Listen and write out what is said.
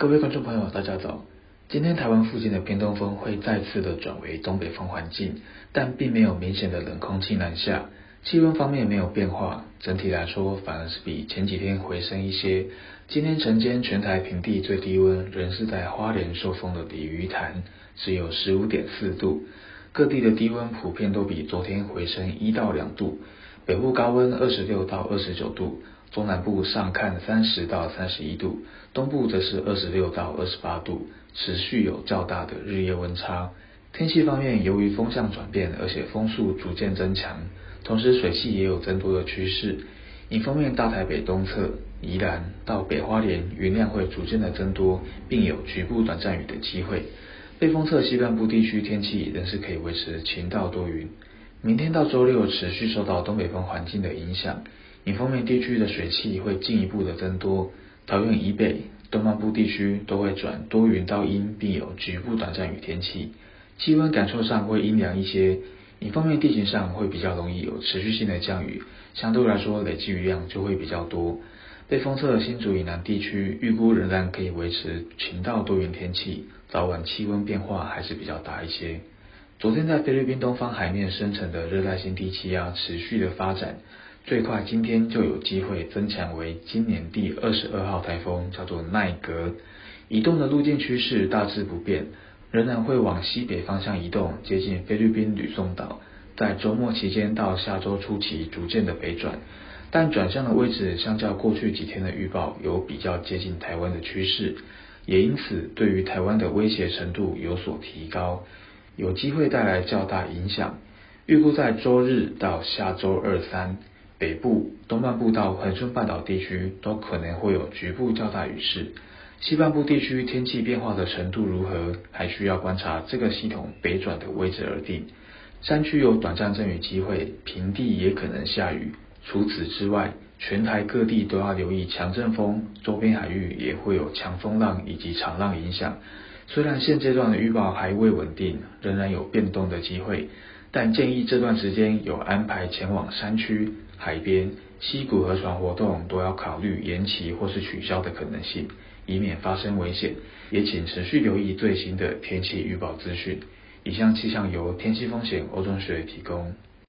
各位观众朋友，大家早。今天台湾附近的偏东风会再次的转为东北风环境，但并没有明显的冷空气南下，气温方面没有变化。整体来说，反而是比前几天回升一些。今天晨间全台平地最低温仍是在花莲寿丰的鲤鱼潭，只有十五点四度。各地的低温普遍都比昨天回升一到两度，北部高温二十六到二十九度。中南部上看三十到三十一度，东部则是二十六到二十八度，持续有较大的日夜温差。天气方面，由于风向转变，而且风速逐渐增强，同时水汽也有增多的趋势。迎风面，大台北东侧、宜兰到北花莲云量会逐渐的增多，并有局部短暂雨的机会。背风侧西半部地区天气仍是可以维持晴到多云。明天到周六持续受到东北风环境的影响。迎风面地区的水汽会进一步的增多，桃园以北、东半部地区都会转多云到阴，并有局部短暂雨天气。气温感受上会阴凉一些，迎风面地形上会比较容易有持续性的降雨，相对来说累积雨量就会比较多。背风侧新竹以南地区预估仍然可以维持晴到多云天气，早晚气温变化还是比较大一些。昨天在菲律宾东方海面生成的热带性低气压持续的发展。最快今天就有机会增强为今年第二十二号台风，叫做奈格。移动的路径趋势大致不变，仍然会往西北方向移动，接近菲律宾吕宋岛，在周末期间到下周初期逐渐的北转，但转向的位置相较过去几天的预报有比较接近台湾的趋势，也因此对于台湾的威胁程度有所提高，有机会带来较大影响。预估在周日到下周二三。北部、东半部到恒春半岛地区都可能会有局部较大雨势，西半部地区天气变化的程度如何，还需要观察这个系统北转的位置而定。山区有短暂阵雨机会，平地也可能下雨。除此之外，全台各地都要留意强阵风，周边海域也会有强风浪以及长浪影响。虽然现阶段的预报还未稳定，仍然有变动的机会。但建议这段时间有安排前往山区、海边、溪谷河船活动，都要考虑延期或是取消的可能性，以免发生危险。也请持续留意最新的天气预报资讯。以上气象由天气风险欧中学提供。